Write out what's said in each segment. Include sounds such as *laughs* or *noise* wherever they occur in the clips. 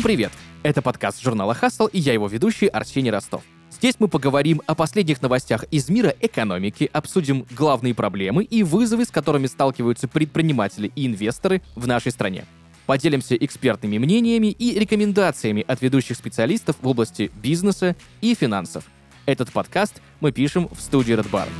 Всем привет! Это подкаст журнала Хасл и я его ведущий Арсений Ростов. Здесь мы поговорим о последних новостях из мира экономики, обсудим главные проблемы и вызовы, с которыми сталкиваются предприниматели и инвесторы в нашей стране. Поделимся экспертными мнениями и рекомендациями от ведущих специалистов в области бизнеса и финансов. Этот подкаст мы пишем в студии Red Barn.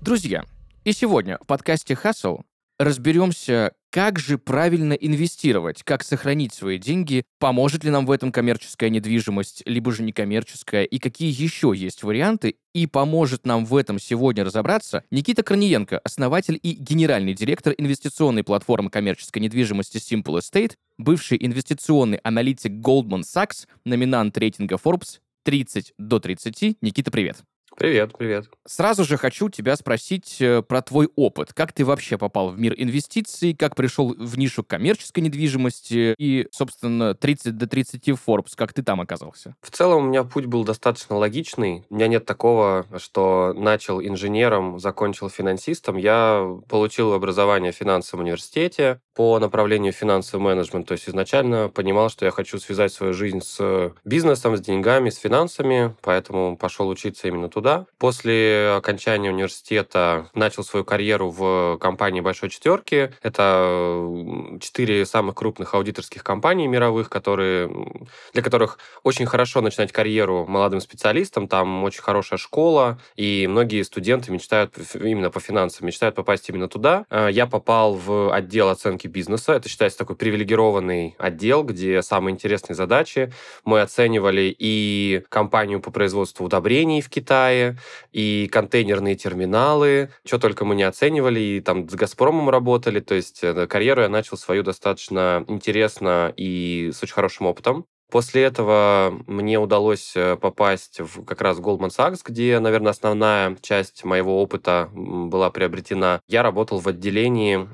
Друзья, и сегодня в подкасте Hustle разберемся, как же правильно инвестировать, как сохранить свои деньги, поможет ли нам в этом коммерческая недвижимость, либо же некоммерческая, и какие еще есть варианты, и поможет нам в этом сегодня разобраться Никита Корниенко, основатель и генеральный директор инвестиционной платформы коммерческой недвижимости Simple Estate, бывший инвестиционный аналитик Goldman Sachs, номинант рейтинга Forbes 30 до 30. Никита, привет. Привет, привет. Сразу же хочу тебя спросить э, про твой опыт. Как ты вообще попал в мир инвестиций, как пришел в нишу коммерческой недвижимости и, собственно, 30 до 30 Forbes, как ты там оказался? В целом у меня путь был достаточно логичный. У меня нет такого, что начал инженером, закончил финансистом. Я получил образование в финансовом университете по направлению финансовый менеджмент. То есть изначально понимал, что я хочу связать свою жизнь с бизнесом, с деньгами, с финансами, поэтому пошел учиться именно туда туда. После окончания университета начал свою карьеру в компании Большой Четверки. Это четыре самых крупных аудиторских компаний мировых, которые, для которых очень хорошо начинать карьеру молодым специалистам. Там очень хорошая школа, и многие студенты мечтают именно по финансам, мечтают попасть именно туда. Э, я попал в отдел оценки бизнеса. Это считается такой привилегированный отдел, где самые интересные задачи. Мы оценивали и компанию по производству удобрений в Китае, и контейнерные терминалы, что только мы не оценивали, и там с «Газпромом» работали, то есть э, карьеру я начал свою достаточно интересно и с очень хорошим опытом. После этого мне удалось э, попасть в как раз Goldman Sachs, где, наверное, основная часть моего опыта была приобретена. Я работал в отделении,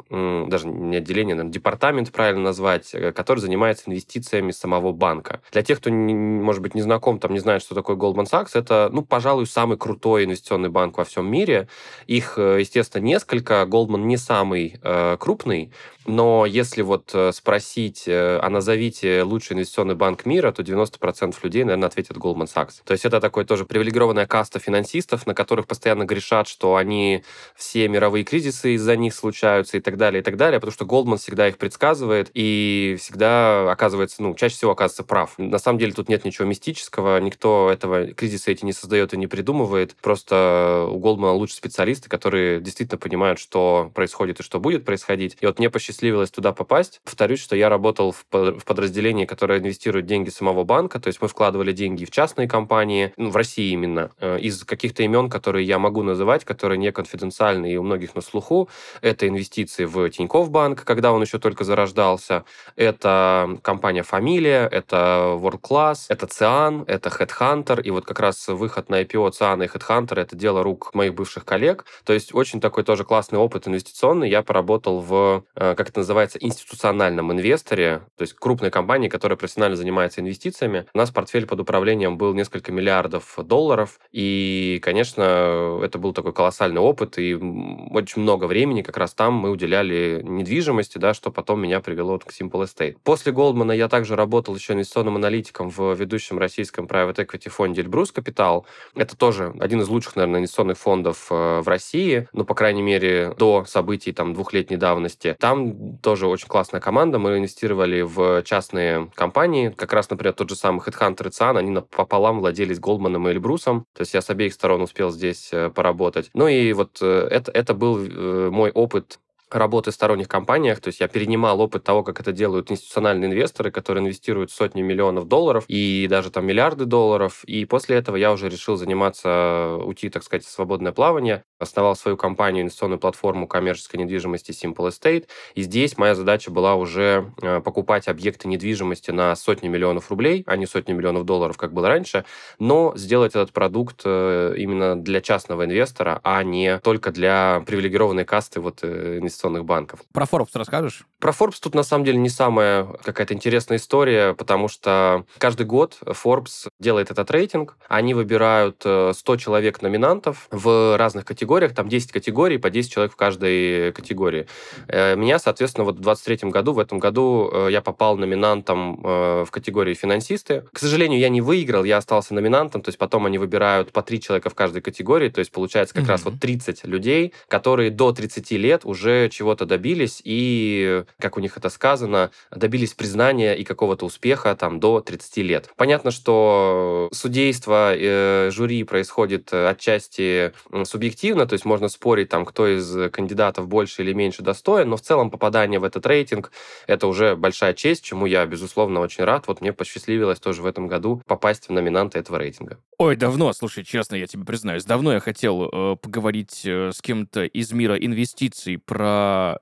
даже не отделение, наверное, департамент, правильно назвать, э, который занимается инвестициями самого банка. Для тех, кто, может быть, не знаком, там не знает, что такое Goldman Sachs, это, ну, пожалуй, самый крутой инвестиционный банк во всем мире. Их, э, естественно, несколько. Goldman не самый э, крупный, но если вот спросить, а назовите лучший инвестиционный банк мира, то 90% людей, наверное, ответят Goldman Sachs. То есть это такой тоже привилегированная каста финансистов, на которых постоянно грешат, что они все мировые кризисы из-за них случаются и так далее, и так далее, потому что Goldman всегда их предсказывает и всегда оказывается, ну, чаще всего оказывается прав. На самом деле тут нет ничего мистического, никто этого кризиса эти не создает и не придумывает. Просто у Goldman лучше специалисты, которые действительно понимают, что происходит и что будет происходить. И вот мне посчастливилось туда попасть. Повторюсь, что я работал в подразделении, которое инвестирует деньги самого банка, то есть мы вкладывали деньги в частные компании, ну, в России именно, э, из каких-то имен, которые я могу называть, которые не конфиденциальны и у многих на слуху. Это инвестиции в Тинькофф банк, когда он еще только зарождался. Это компания «Фамилия», это World Class, это Циан, это Headhunter. И вот как раз выход на IPO Циана и Headhunter — это дело рук моих бывших коллег. То есть очень такой тоже классный опыт инвестиционный. Я поработал в, э, как это называется, институциональном инвесторе, то есть крупной компании, которая профессионально занимается инвестициями. У нас портфель под управлением был несколько миллиардов долларов, и, конечно, это был такой колоссальный опыт, и очень много времени как раз там мы уделяли недвижимости, да, что потом меня привело к Simple Estate. После Голдмана я также работал еще инвестиционным аналитиком в ведущем российском private equity фонде Эльбрус Капитал. Это тоже один из лучших, наверное, инвестиционных фондов э, в России, ну, по крайней мере, до событий там двухлетней давности. Там тоже очень классная команда. Мы инвестировали в частные компании, как раз, например, тот же самый HeadHunter и Циан, они пополам владелись Голдманом и Эльбрусом, то есть я с обеих сторон успел здесь э, поработать. Ну и вот э, это, это был э, мой опыт работы в сторонних компаниях, то есть я перенимал опыт того, как это делают институциональные инвесторы, которые инвестируют сотни миллионов долларов и даже там миллиарды долларов, и после этого я уже решил заниматься, уйти, так сказать, в свободное плавание, основал свою компанию, инвестиционную платформу коммерческой недвижимости Simple Estate, и здесь моя задача была уже э, покупать объекты недвижимости на сотни миллионов рублей, а не сотни миллионов долларов, как было раньше, но сделать этот продукт э, именно для частного инвестора, а не только для привилегированной касты вот э, инвестиционных банков. Про Forbes расскажешь? Про Forbes тут на самом деле не самая какая-то интересная история, потому что каждый год Forbes делает этот рейтинг. Они выбирают 100 э, человек номинантов в разных категориях, там 10 категорий, по 10 человек в каждой категории. Э, меня, соответственно, вот в 23 году, в этом году э, я попал номинантом в категории финансисты. К сожалению, я не выиграл, я остался номинантом, то есть потом они выбирают по 3 человека в каждой категории, то есть получается как mm-hmm. раз вот 30 людей, которые до 30 лет уже чего-то добились и, как у них это сказано, добились признания и какого-то успеха там до 30 лет. Понятно, что судейство, э, жюри происходит отчасти субъективно, то есть можно спорить там, кто из кандидатов больше или меньше достоин, но в целом попадание в этот рейтинг это уже большая честь, чему я, безусловно, очень рад. Вот мне посчастливилось тоже в этом году попасть в номинанты этого рейтинга. Ой, давно, слушай, честно, я тебе признаюсь, давно я хотел э, поговорить э, с кем-то из мира инвестиций про,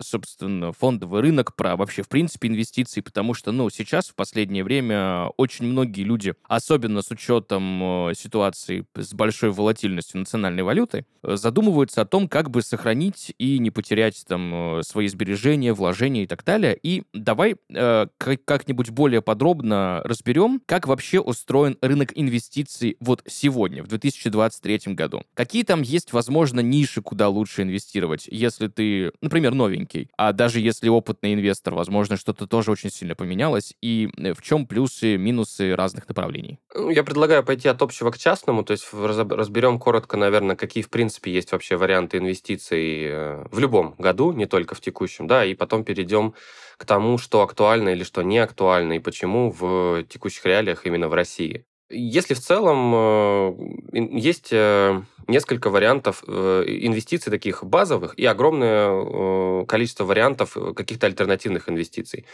собственно, фондовый рынок, про вообще, в принципе, инвестиции, потому что, ну, сейчас, в последнее время, очень многие люди, особенно с учетом э, ситуации с большой волатильностью национальной валюты, э, задумываются о том, как бы сохранить и не потерять там э, свои сбережения, вложения и так далее. И давай э, как-нибудь более подробно разберем, как вообще устроен рынок инвестиций вот сегодня, в 2023 году. Какие там есть, возможно, ниши, куда лучше инвестировать, если ты, например, новенький, а даже если опытный инвестор, возможно, что-то тоже очень сильно поменялось, и э, в чем плюсы, минусы разных направлений? Ну, я предлагаю пойти от общего к частному, то есть разберем коротко, наверное, какие, в принципе, есть вообще варианты инвестиций э, в любом году, не только в текущем, да, и потом перейдем к тому, что актуально или что не актуально, и почему в текущих реалиях именно в России. Если в целом э, есть э, несколько вариантов э, инвестиций таких базовых и огромное количество вариантов каких-то альтернативных инвестиций.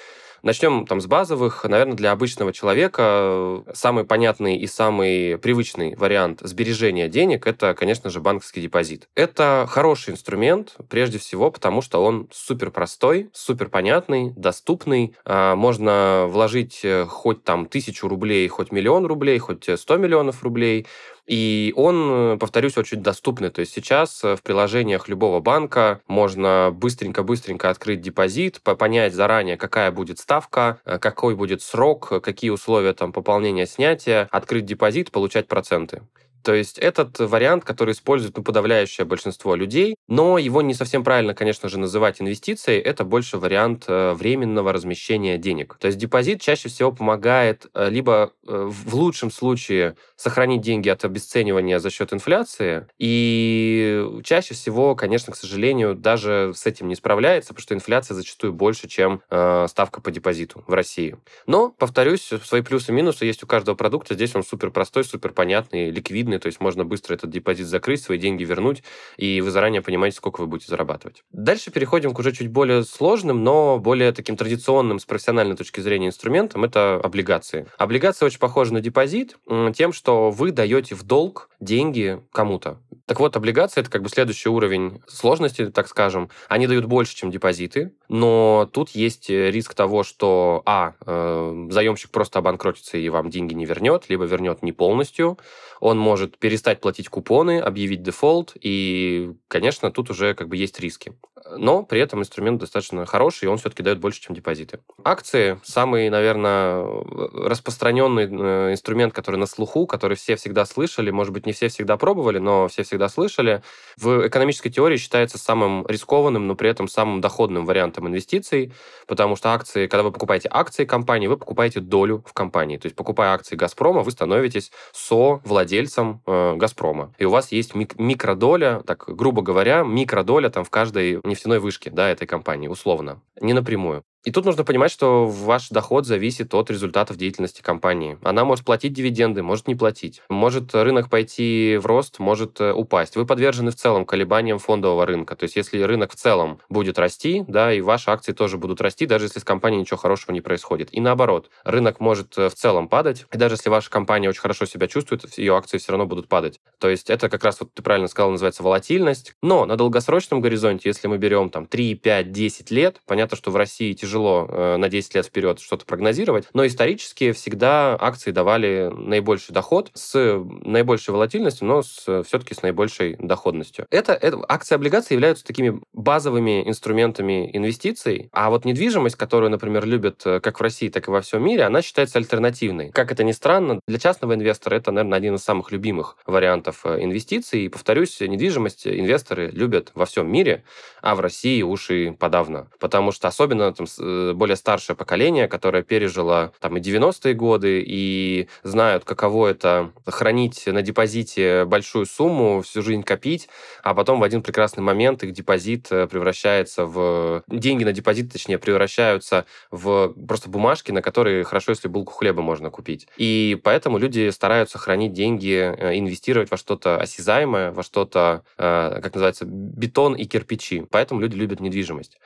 Начнем там с базовых. Наверное, для обычного человека э, самый понятный и самый привычный вариант сбережения денег – это, конечно же, банковский депозит. Это хороший инструмент, прежде всего, потому что он супер простой, супер понятный, доступный. А, можно вложить э, хоть там тысячу рублей, хоть миллион рублей, хоть 100 миллионов рублей – и он, повторюсь, очень доступный. То есть сейчас в приложениях любого банка можно быстренько-быстренько открыть депозит, понять заранее, какая будет ставка, э, какой будет срок, какие условия там пополнения, снятия, открыть депозит, получать проценты. То есть этот вариант, который использует ну, подавляющее большинство людей, но его не совсем правильно, конечно же, называть инвестицией, это больше вариант э, временного размещения денег. То есть депозит чаще всего помогает э, либо э, в лучшем случае сохранить деньги от обесценивания за счет инфляции, и чаще всего, конечно, к сожалению, даже с этим не справляется, потому что инфляция зачастую больше, чем ставка по депозиту в России. Но, повторюсь, свои плюсы и минусы есть у каждого продукта. Здесь он супер простой, супер понятный, ликвидный, ликвидный, то есть можно быстро этот депозит закрыть, свои деньги вернуть, и вы заранее понимаете, сколько вы будете зарабатывать. Дальше переходим к уже чуть более сложным, но более таким традиционным с профессиональной точки зрения инструментам, это облигации. Облигации очень похожи на депозит тем, что вы даете в долг деньги кому-то. Так вот, облигации это как бы следующий уровень сложности, так скажем. Они дают больше, чем депозиты, но тут есть риск того, что, а, э, заемщик просто обанкротится и вам деньги не вернет, либо вернет не полностью. Он может перестать платить купоны, объявить дефолт, и, конечно, тут уже как бы есть риски. Но при этом инструмент достаточно хороший, и он все-таки дает больше, чем депозиты. Акции – самый, наверное, распространенный э, инструмент, который на слуху, который все всегда слышали, может быть, не все всегда пробовали, но все всегда слышали. В экономической теории считается самым рискованным, но при этом самым доходным вариантом инвестиций, потому что акции, когда вы покупаете акции компании, вы покупаете долю в компании. То есть, покупая акции «Газпрома», вы становитесь со-владельцем э, «Газпрома». И у вас есть мик- микродоля, так грубо говоря, микродоля там в каждой нефтяной вышке да, этой компании, условно. Не напрямую. И тут нужно понимать, что ваш доход зависит от результатов деятельности компании. Она может платить дивиденды, может не платить. Может рынок пойти в рост, может э, упасть. Вы подвержены в целом колебаниям фондового рынка. То есть если рынок в целом будет расти, да, и ваши акции тоже будут расти, даже если с компанией ничего хорошего не происходит. И наоборот, рынок может э, в целом падать, и даже если ваша компания очень хорошо себя чувствует, ее акции все равно будут падать. То есть это как раз, вот ты правильно сказал, называется волатильность. Но на долгосрочном горизонте, если мы берем там 3, 5, 10 лет, понятно, что в России тяжело тяжело э, на 10 лет вперед что-то прогнозировать, но исторически всегда акции давали наибольший доход с наибольшей волатильностью, но с, все-таки с наибольшей доходностью. Это, это акции облигации являются такими базовыми инструментами инвестиций, а вот недвижимость, которую, например, любят э, как в России, так и во всем мире, она считается альтернативной. Как это ни странно, для частного инвестора это, наверное, один из самых любимых вариантов э, инвестиций. И, повторюсь, недвижимость инвесторы любят во всем мире, а в России уж и подавно. Потому что особенно там, более старшее поколение, которое пережило там и 90-е годы, и знают, каково это хранить на депозите большую сумму, всю жизнь копить, а потом в один прекрасный момент их депозит э, превращается в... Деньги на депозит, точнее, превращаются в просто бумажки, на которые хорошо, если булку хлеба можно купить. И поэтому люди стараются хранить деньги, э, инвестировать во что-то осязаемое, во что-то, как называется, бетон и кирпичи. Поэтому люди любят недвижимость.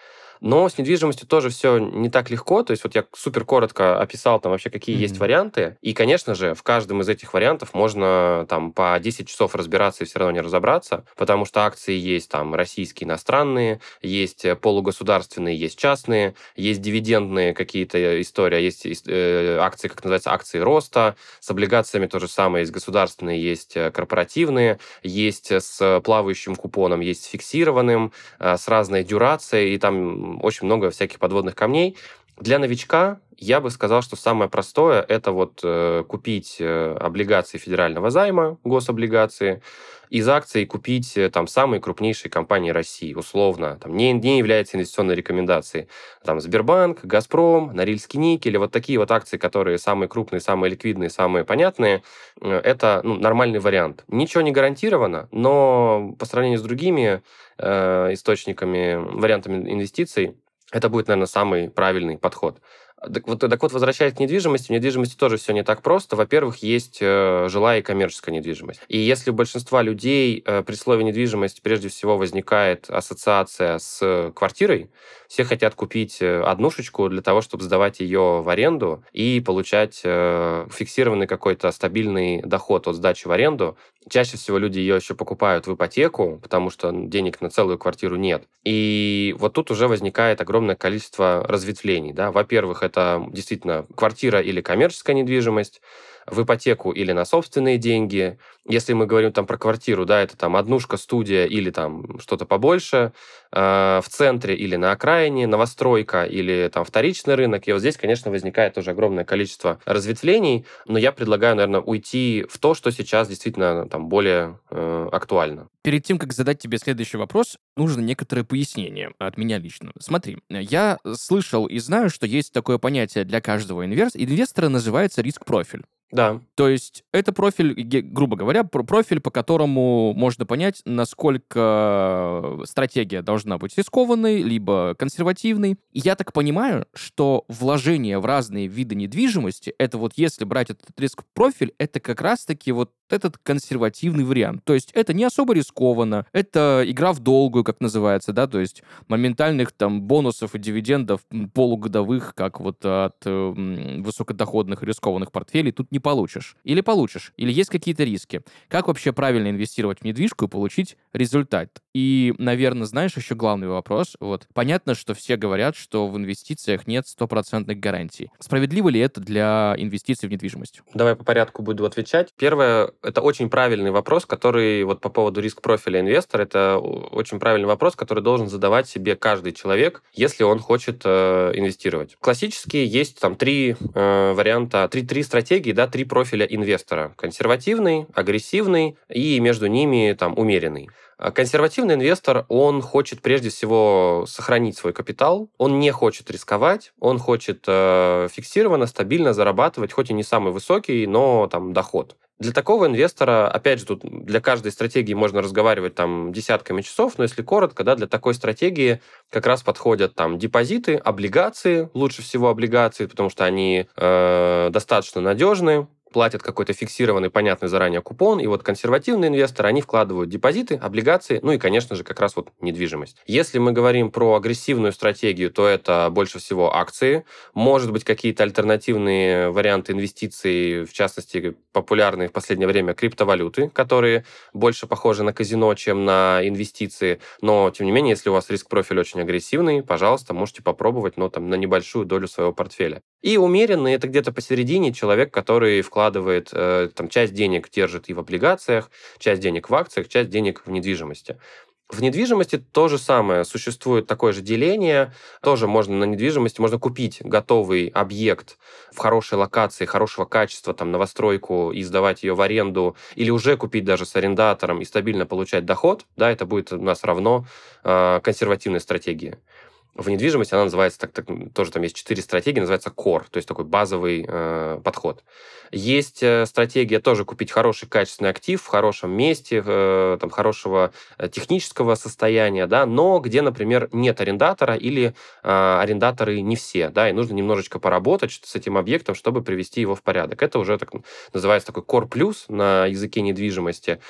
Но с недвижимостью тоже все не так легко. То есть вот я супер коротко описал там вообще, какие mm-hmm. есть варианты. И, конечно же, в каждом из этих вариантов можно там по 10 часов разбираться и все равно не разобраться, потому что акции есть там российские, иностранные, есть полугосударственные, есть частные, есть дивидендные какие-то истории, а есть э, акции, как называется, акции роста, с облигациями то же самое, есть государственные, есть э, корпоративные, есть с плавающим купоном, есть с фиксированным, э, с разной дюрацией, и там очень много всяких подводных камней. Для новичка я бы сказал, что самое простое – это вот э, купить э, облигации федерального займа, гособлигации, из акций купить э, там самые крупнейшие компании России, условно, там не, не является инвестиционной рекомендацией. Там Сбербанк, Газпром, Норильский никель, вот такие вот акции, которые самые крупные, самые ликвидные, самые понятные, э, это ну, нормальный вариант. Ничего не гарантировано, но по сравнению с другими э, источниками, вариантами инвестиций, это будет, наверное, самый правильный подход. Так вот, так вот, возвращаясь к недвижимости, в недвижимости тоже все не так просто. Во-первых, есть э, жилая и коммерческая недвижимость. И если у большинства людей э, при слове недвижимость прежде всего возникает ассоциация с квартирой, все хотят купить э, однушечку для того, чтобы сдавать ее в аренду и получать э, фиксированный какой-то стабильный доход от сдачи в аренду. Чаще всего люди ее еще покупают в ипотеку, потому что денег на целую квартиру нет. И вот тут уже возникает огромное количество разветвлений. Да? Во-первых, это действительно квартира или коммерческая недвижимость в ипотеку или на собственные деньги. Если мы говорим там про квартиру, да, это там однушка, студия или там что-то побольше, э, в центре или на окраине, новостройка или там вторичный рынок. И вот здесь, конечно, возникает тоже огромное количество разветвлений, но я предлагаю, наверное, уйти в то, что сейчас действительно там более э, актуально. Перед тем, как задать тебе следующий вопрос, нужно некоторое пояснение от меня лично. Смотри, я слышал и знаю, что есть такое понятие для каждого инвестора, называется риск-профиль. Да. То есть это профиль, грубо говоря, профиль, по которому можно понять, насколько стратегия должна быть рискованной, либо консервативной. Я так понимаю, что вложение в разные виды недвижимости, это вот если брать этот риск-профиль, это как раз-таки вот этот консервативный вариант. То есть это не особо рискованно, это игра в долгую, как называется, да, то есть моментальных там бонусов и дивидендов полугодовых, как вот от э, высокодоходных рискованных портфелей, тут не получишь. Или получишь, или есть какие-то риски. Как вообще правильно инвестировать в недвижку и получить результат? И, наверное, знаешь, еще главный вопрос. Вот понятно, что все говорят, что в инвестициях нет стопроцентных гарантий. Справедливо ли это для инвестиций в недвижимость? Давай по порядку буду отвечать. Первое, это очень правильный вопрос, который вот по поводу риск-профиля инвестора, это очень правильный вопрос, который должен задавать себе каждый человек, если он хочет э, инвестировать. Классически есть там три э, варианта, три, три стратегии, да, три профиля инвестора. Консервативный, агрессивный и между ними там умеренный. А консервативный инвестор, он хочет прежде всего сохранить свой капитал, он не хочет рисковать, он хочет э, фиксированно, стабильно зарабатывать, хоть и не самый высокий, но там доход. Для такого инвестора, опять же, тут для каждой стратегии можно разговаривать там десятками часов, но если коротко, да, для такой стратегии как раз подходят там депозиты, облигации, лучше всего облигации, потому что они э, достаточно надежны, платят какой-то фиксированный, понятный заранее купон, и вот консервативные инвесторы, они вкладывают депозиты, облигации, ну и, конечно же, как раз вот недвижимость. Если мы говорим про агрессивную стратегию, то это больше всего акции, может быть, какие-то альтернативные варианты инвестиций, в частности, популярные в последнее время криптовалюты, которые больше похожи на казино, чем на инвестиции, но, тем не менее, если у вас риск-профиль очень агрессивный, пожалуйста, можете попробовать, но там на небольшую долю своего портфеля. И умеренный это где-то посередине человек, который вкладывает э, там часть денег держит и в облигациях, часть денег в акциях, часть денег в недвижимости. В недвижимости то же самое. Существует такое же деление. Тоже можно на недвижимости, можно купить готовый объект в хорошей локации, хорошего качества, там, новостройку, и сдавать ее в аренду, или уже купить даже с арендатором и стабильно получать доход. Да, это будет у нас равно э, консервативной стратегии в недвижимости она называется, так, так, тоже там есть четыре стратегии, называется core, то есть такой базовый э, подход. Есть э, стратегия тоже купить хороший качественный актив в хорошем месте, э, там, хорошего э, технического состояния, да, но где, например, нет арендатора или э, арендаторы не все, да, и нужно немножечко поработать с этим объектом, чтобы привести его в порядок. Это уже так называется такой core плюс на языке недвижимости,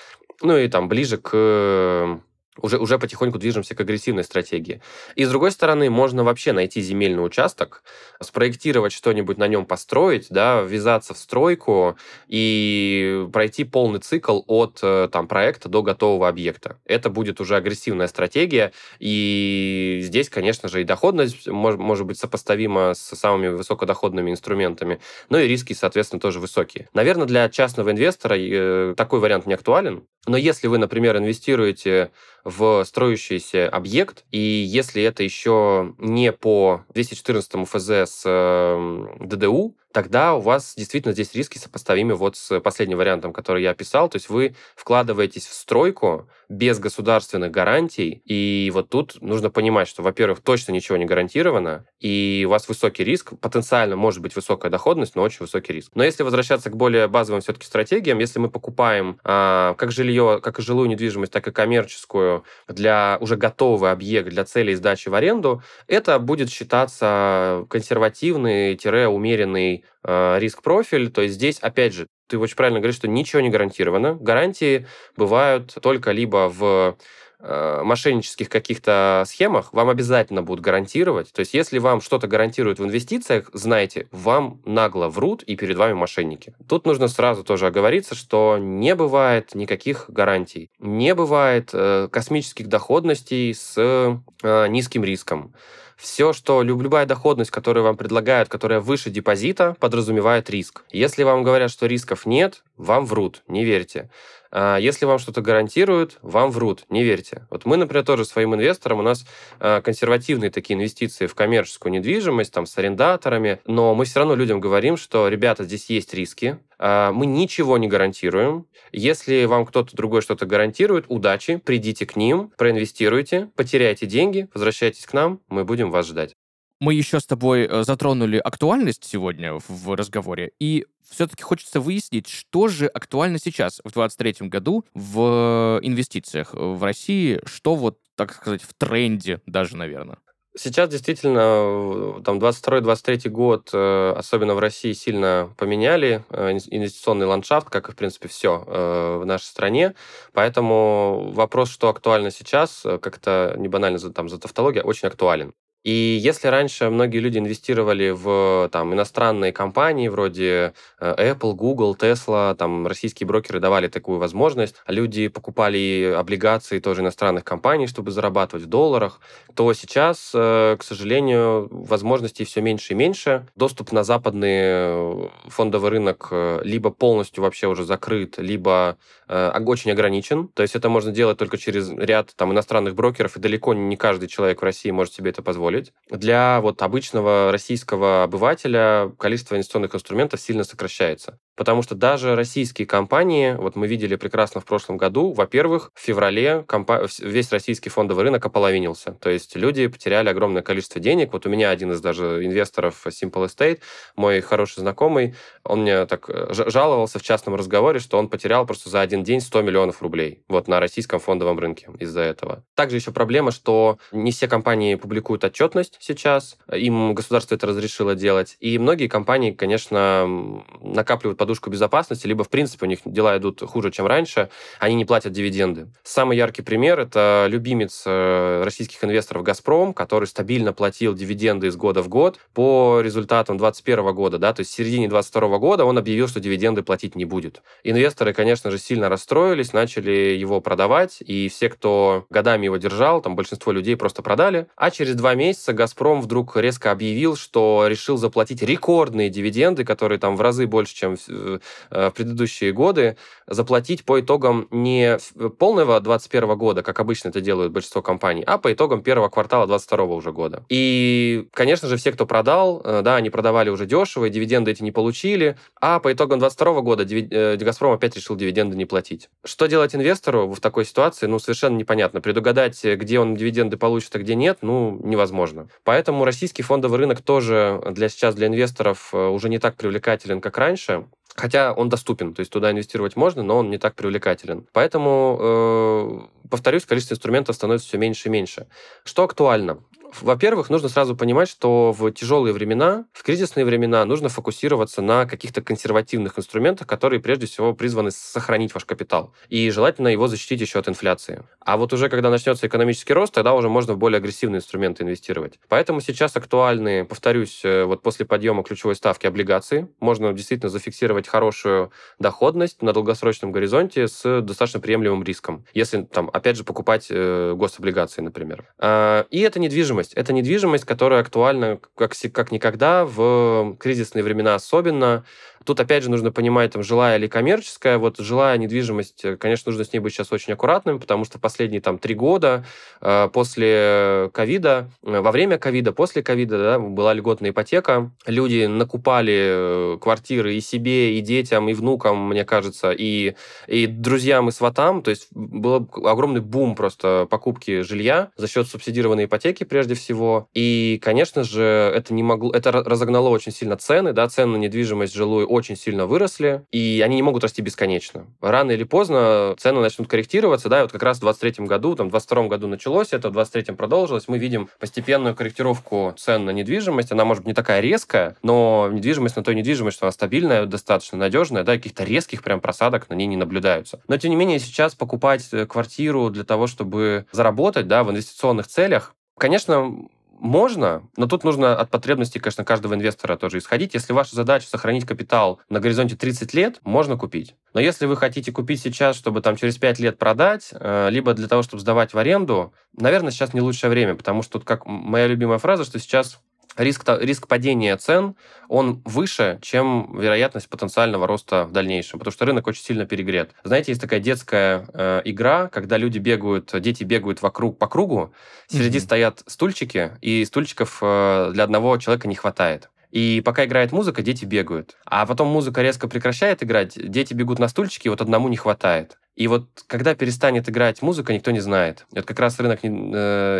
ну и там ближе к уже, уже потихоньку движемся к агрессивной стратегии. И с другой стороны, можно вообще найти земельный участок, спроектировать что-нибудь на нем построить, да, ввязаться в стройку и пройти полный цикл от э, там, проекта до готового объекта. Это будет уже агрессивная стратегия, и здесь, конечно же, и доходность может, может быть сопоставима с самыми высокодоходными инструментами, но и риски, соответственно, тоже высокие. Наверное, для частного инвестора э, такой вариант не актуален, но если вы, например, инвестируете в строящийся объект, и если это еще не по 214 ФЗ с эм, ДДУ, тогда у вас действительно здесь риски сопоставимы вот с последним вариантом, который я описал. То есть вы вкладываетесь в стройку без государственных гарантий, и вот тут нужно понимать, что, во-первых, точно ничего не гарантировано, и у вас высокий риск, потенциально может быть высокая доходность, но очень высокий риск. Но если возвращаться к более базовым все-таки стратегиям, если мы покупаем а, как жилье, как и жилую недвижимость, так и коммерческую для уже готовый объект для целей сдачи в аренду, это будет считаться консервативный-умеренный э, риск-профиль. То есть здесь, опять же, ты очень правильно говоришь, что ничего не гарантировано. Гарантии бывают только либо в э, мошеннических каких-то схемах, вам обязательно будут гарантировать. То есть, если вам что-то гарантируют в инвестициях, знайте, вам нагло врут и перед вами мошенники. Тут нужно сразу тоже оговориться, что не бывает никаких гарантий. Не бывает э, космических доходностей с э, низким риском все, что любая доходность, которую вам предлагают, которая выше депозита, подразумевает риск. Если вам говорят, что рисков нет, вам врут, не верьте. А если вам что-то гарантируют, вам врут, не верьте. Вот мы, например, тоже своим инвесторам, у нас а, консервативные такие инвестиции в коммерческую недвижимость, там, с арендаторами, но мы все равно людям говорим, что, ребята, здесь есть риски, а, мы ничего не гарантируем. Если вам кто-то другой что-то гарантирует, удачи, придите к ним, проинвестируйте, потеряйте деньги, возвращайтесь к нам, мы будем вас ждать. Мы еще с тобой э, затронули актуальность сегодня в разговоре, и все-таки хочется выяснить, что же актуально сейчас, в 2023 году, в инвестициях в России, что вот, так сказать, в тренде даже, наверное. Сейчас действительно там 22-23 год, э, особенно в России, сильно поменяли э, инвестиционный ландшафт, как и, в принципе, все в нашей стране. Поэтому вопрос, что актуально сейчас, как-то не банально там за тавтология, очень актуален. И если раньше многие люди инвестировали в там, иностранные компании вроде э, Apple, Google, Tesla, там российские брокеры давали такую возможность, а люди покупали облигации тоже иностранных компаний, чтобы зарабатывать в долларах, то сейчас, э, к сожалению, возможностей все меньше и меньше. Доступ на западный э, фондовый рынок либо полностью вообще уже закрыт, либо очень ограничен. То есть это можно делать только через ряд там, иностранных брокеров, и далеко не каждый человек в России может себе это позволить позволить. Для вот обычного российского обывателя количество инвестиционных инструментов сильно сокращается. Потому что даже российские компании, вот мы видели прекрасно в прошлом году, во-первых, в феврале компа- весь российский фондовый рынок ополовинился. То есть люди потеряли огромное количество денег. Вот у меня один из даже инвесторов Simple Estate, мой хороший знакомый, он мне так э, жаловался в частном разговоре, что он потерял просто за один день 100 миллионов рублей вот на российском фондовом рынке из-за этого. Также еще проблема, что не все компании публикуют отчет отчетность сейчас. Им государство это разрешило делать. И многие компании, конечно, накапливают подушку безопасности, либо, в принципе, у них дела идут хуже, чем раньше, они не платят дивиденды. Самый яркий пример – это любимец э, российских инвесторов «Газпром», который стабильно платил дивиденды из года в год по результатам 2021 года. Да? То есть в середине 2022 года он объявил, что дивиденды платить не будет. Инвесторы, конечно же, сильно расстроились, начали его продавать, и все, кто годами его держал, там большинство людей просто продали. А через два месяца «Газпром» вдруг резко объявил, что решил заплатить рекордные дивиденды, которые там в разы больше, чем в, э, в предыдущие годы, заплатить по итогам не полного 2021 года, как обычно это делают большинство компаний, а по итогам первого квартала 2022 уже года. И, конечно же, все, кто продал, э, да, они продавали уже дешево, дивиденды эти не получили, а по итогам 2022 года э, «Газпром» опять решил дивиденды не платить. Что делать инвестору в такой ситуации? Ну, совершенно непонятно. Предугадать, где он дивиденды получит, а где нет, ну, невозможно. Поэтому российский фондовый рынок тоже для сейчас для инвесторов э, уже не так привлекателен, как раньше. Хотя он доступен, то есть туда инвестировать можно, но он не так привлекателен. Поэтому, э, повторюсь, количество инструментов становится все меньше и меньше. Что актуально? Во-первых, нужно сразу понимать, что в тяжелые времена, в кризисные времена нужно фокусироваться на каких-то консервативных инструментах, которые прежде всего призваны сохранить ваш капитал. И желательно его защитить еще от инфляции. А вот уже когда начнется экономический рост, тогда уже можно в более агрессивные инструменты инвестировать. Поэтому сейчас актуальны, повторюсь, э, вот после подъема ключевой ставки облигации. Можно действительно зафиксировать хорошую доходность на долгосрочном горизонте с достаточно приемлемым риском. Если, там, опять же, покупать э, гособлигации, например. А, и это недвижимость недвижимость. Это недвижимость, которая актуальна как, как никогда, в кризисные времена особенно. Тут, опять же, нужно понимать, там, жилая или коммерческая. Вот жилая недвижимость, э, конечно, нужно с ней быть сейчас очень аккуратным, потому что последние там три года э, после ковида, э, во время ковида, после ковида, да, была льготная ипотека. Люди накупали э, квартиры и себе, и детям, и внукам, мне кажется, и, и друзьям, и сватам. То есть был огромный бум просто покупки жилья за счет субсидированной ипотеки, прежде всего. И, конечно же, это не могло, это разогнало очень сильно цены, да, цены на недвижимость жилую очень сильно выросли, и они не могут расти бесконечно. Рано или поздно цены начнут корректироваться, да, и вот как раз в 23 году, там, в 22 году началось это, в 23 продолжилось, мы видим постепенную корректировку цен на недвижимость, она может быть не такая резкая, но недвижимость на той недвижимость, что она стабильная, достаточно надежная, да, каких-то резких прям просадок на ней не наблюдаются. Но, тем не менее, сейчас покупать э, квартиру для того, чтобы заработать, да, в инвестиционных целях, Конечно, можно, но тут нужно от потребностей, конечно, каждого инвестора тоже исходить. Если ваша задача сохранить капитал на горизонте 30 лет, можно купить. Но если вы хотите купить сейчас, чтобы там через 5 лет продать, э, либо для того, чтобы сдавать в аренду, наверное, сейчас не лучшее время, потому что тут как моя любимая фраза, что сейчас риск, риск падения цен, он выше, чем вероятность потенциального роста в дальнейшем, потому что рынок очень сильно перегрет. Знаете, есть такая детская э, игра, когда люди бегают, дети бегают вокруг по кругу, впереди mm-hmm. стоят стульчики, и стульчиков э, для одного человека не хватает. И пока играет музыка, дети бегают. А потом музыка резко прекращает играть, дети бегут на стульчики, и вот одному не хватает. И вот когда перестанет играть музыка, никто не знает. И вот как раз рынок э,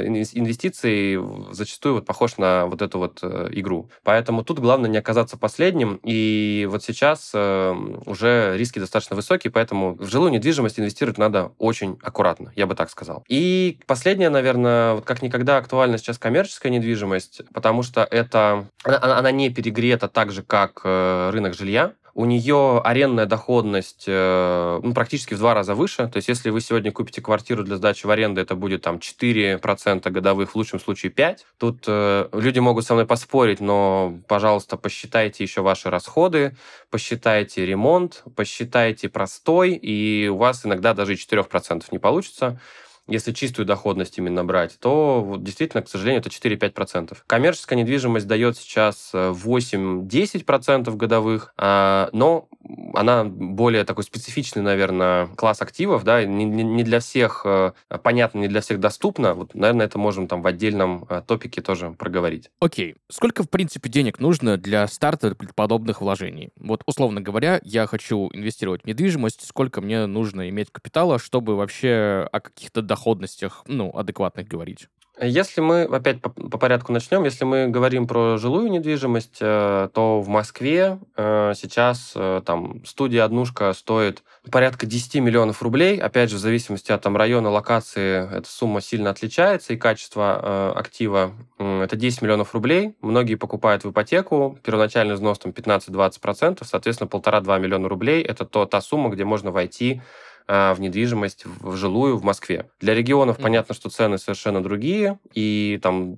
инвестиций зачастую вот похож на вот эту вот э, игру. Поэтому тут главное не оказаться последним. И вот сейчас э, уже риски достаточно высокие, поэтому в жилую недвижимость инвестировать надо очень аккуратно, я бы так сказал. И последнее, наверное, вот как никогда актуальна сейчас коммерческая недвижимость, потому что это она, она не перегрета так же, как рынок жилья у нее арендная доходность э, ну, практически в два раза выше. То есть, если вы сегодня купите квартиру для сдачи в аренду, это будет там 4% годовых, в лучшем случае 5%. Тут э, люди могут со мной поспорить, но, пожалуйста, посчитайте еще ваши расходы, посчитайте ремонт, посчитайте простой, и у вас иногда даже и 4% не получится если чистую доходность именно брать, то вот, действительно, к сожалению, это 4-5%. Коммерческая недвижимость дает сейчас 8-10% э, годовых, а, но она более такой специфичный, наверное, класс активов, да, не, не для всех э, понятно, не для всех доступно. Вот, наверное, это можем там в отдельном э, топике тоже проговорить. Окей. Сколько, в принципе, денег нужно для старта подобных вложений? Вот, условно говоря, я хочу инвестировать в недвижимость, сколько мне нужно иметь капитала, чтобы вообще о каких-то доходностях, ну, адекватных говорить? Если мы, опять по, по порядку начнем, если мы говорим про жилую недвижимость, э, то в Москве э, сейчас э, там студия однушка стоит порядка 10 миллионов рублей. Опять же, в зависимости от там, района, локации, эта сумма сильно отличается, и качество актива это 10 миллионов рублей. Многие покупают в ипотеку, первоначальный взнос там 15-20%, соответственно, полтора-два миллиона рублей – это то, та сумма, где можно войти в недвижимость, в жилую в Москве. Для регионов mm-hmm. понятно, что цены совершенно другие, и там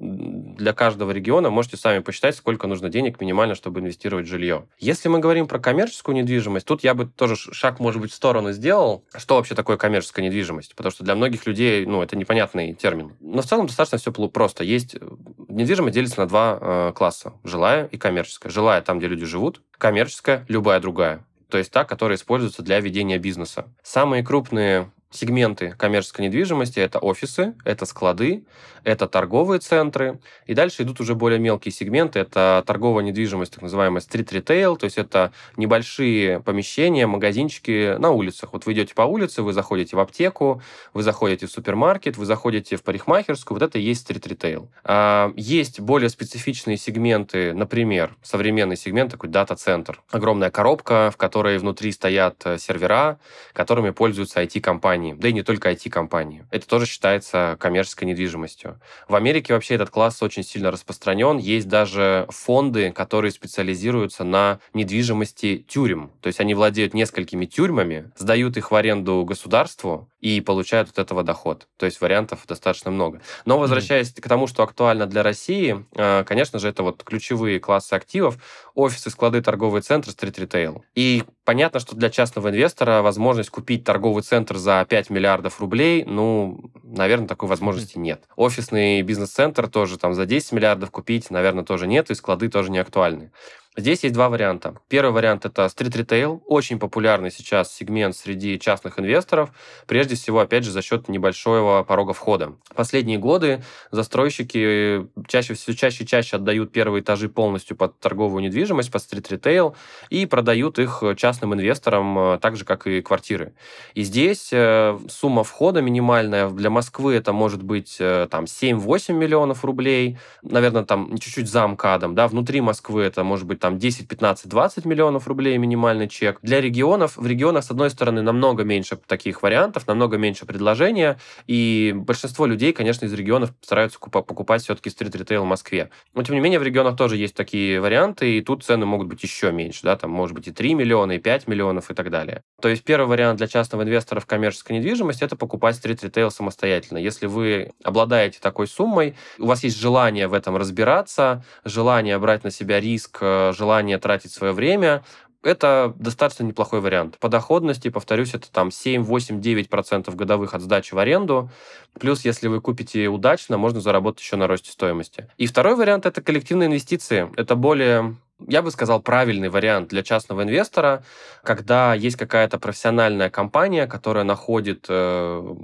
для каждого региона можете сами посчитать, сколько нужно денег минимально, чтобы инвестировать в жилье. Если мы говорим про коммерческую недвижимость, тут я бы тоже шаг, может быть, в сторону сделал. Что вообще такое коммерческая недвижимость? Потому что для многих людей, ну, это непонятный термин. Но в целом достаточно все просто. Есть недвижимость делится на два э, класса: жилая и коммерческая. Жилая там, где люди живут, коммерческая любая другая то есть та, которая используется для ведения бизнеса. Самые крупные сегменты коммерческой недвижимости – это офисы, это склады, это торговые центры. И дальше идут уже более мелкие сегменты. Это торговая недвижимость, так называемая стрит-ритейл, то есть это небольшие помещения, магазинчики на улицах. Вот вы идете по улице, вы заходите в аптеку, вы заходите в супермаркет, вы заходите в парикмахерскую. Вот это и есть стрит-ритейл. А, есть более специфичные сегменты, например, современный сегмент, такой дата-центр. Огромная коробка, в которой внутри стоят э, сервера, которыми пользуются IT-компании. Да и не только IT-компании. Это тоже считается коммерческой недвижимостью. В Америке вообще этот класс очень сильно распространен. Есть даже фонды, которые специализируются на недвижимости тюрем. То есть они владеют несколькими тюрьмами, сдают их в аренду государству и получают от этого доход. То есть вариантов достаточно много. Но возвращаясь mm-hmm. к тому, что актуально для России, э, конечно же, это вот ключевые классы активов, офисы, склады, торговые центры, стрит-ритейл. И понятно, что для частного инвестора возможность купить торговый центр за 5 миллиардов рублей, ну, наверное, такой возможности mm-hmm. нет. Офисный бизнес-центр тоже там за 10 миллиардов купить, наверное, тоже нет, и склады тоже не актуальны. Здесь есть два варианта. Первый вариант – это стрит-ритейл, очень популярный сейчас сегмент среди частных инвесторов, прежде всего, опять же, за счет небольшого порога входа. Последние годы застройщики чаще все чаще и чаще отдают первые этажи полностью под торговую недвижимость, под стрит-ритейл, и продают их частным инвесторам, э, так же, как и квартиры. И здесь э, сумма входа минимальная для Москвы это может быть э, там 7-8 миллионов рублей, наверное, там чуть-чуть за МКАДом, да, внутри Москвы это может быть там 10, 15, 20 миллионов рублей минимальный чек. Для регионов, в регионах, с одной стороны, намного меньше таких вариантов, намного меньше предложения, и большинство людей, конечно, из регионов стараются покупать все-таки стрит-ритейл в Москве. Но, тем не менее, в регионах тоже есть такие варианты, и тут цены могут быть еще меньше, да, там может быть и 3 миллиона, и 5 миллионов, и так далее. То есть первый вариант для частного инвестора в коммерческой недвижимости – это покупать стрит-ритейл самостоятельно. Если вы обладаете такой суммой, у вас есть желание в этом разбираться, желание брать на себя риск, э, желание тратить свое время, это достаточно неплохой вариант. По доходности, повторюсь, это там 7, 8, 9% годовых от сдачи в аренду. Плюс, если вы купите удачно, можно заработать еще на росте стоимости. И второй вариант – это коллективные инвестиции. Это более я бы сказал, правильный вариант для частного инвестора, когда есть какая-то профессиональная компания, которая находит э,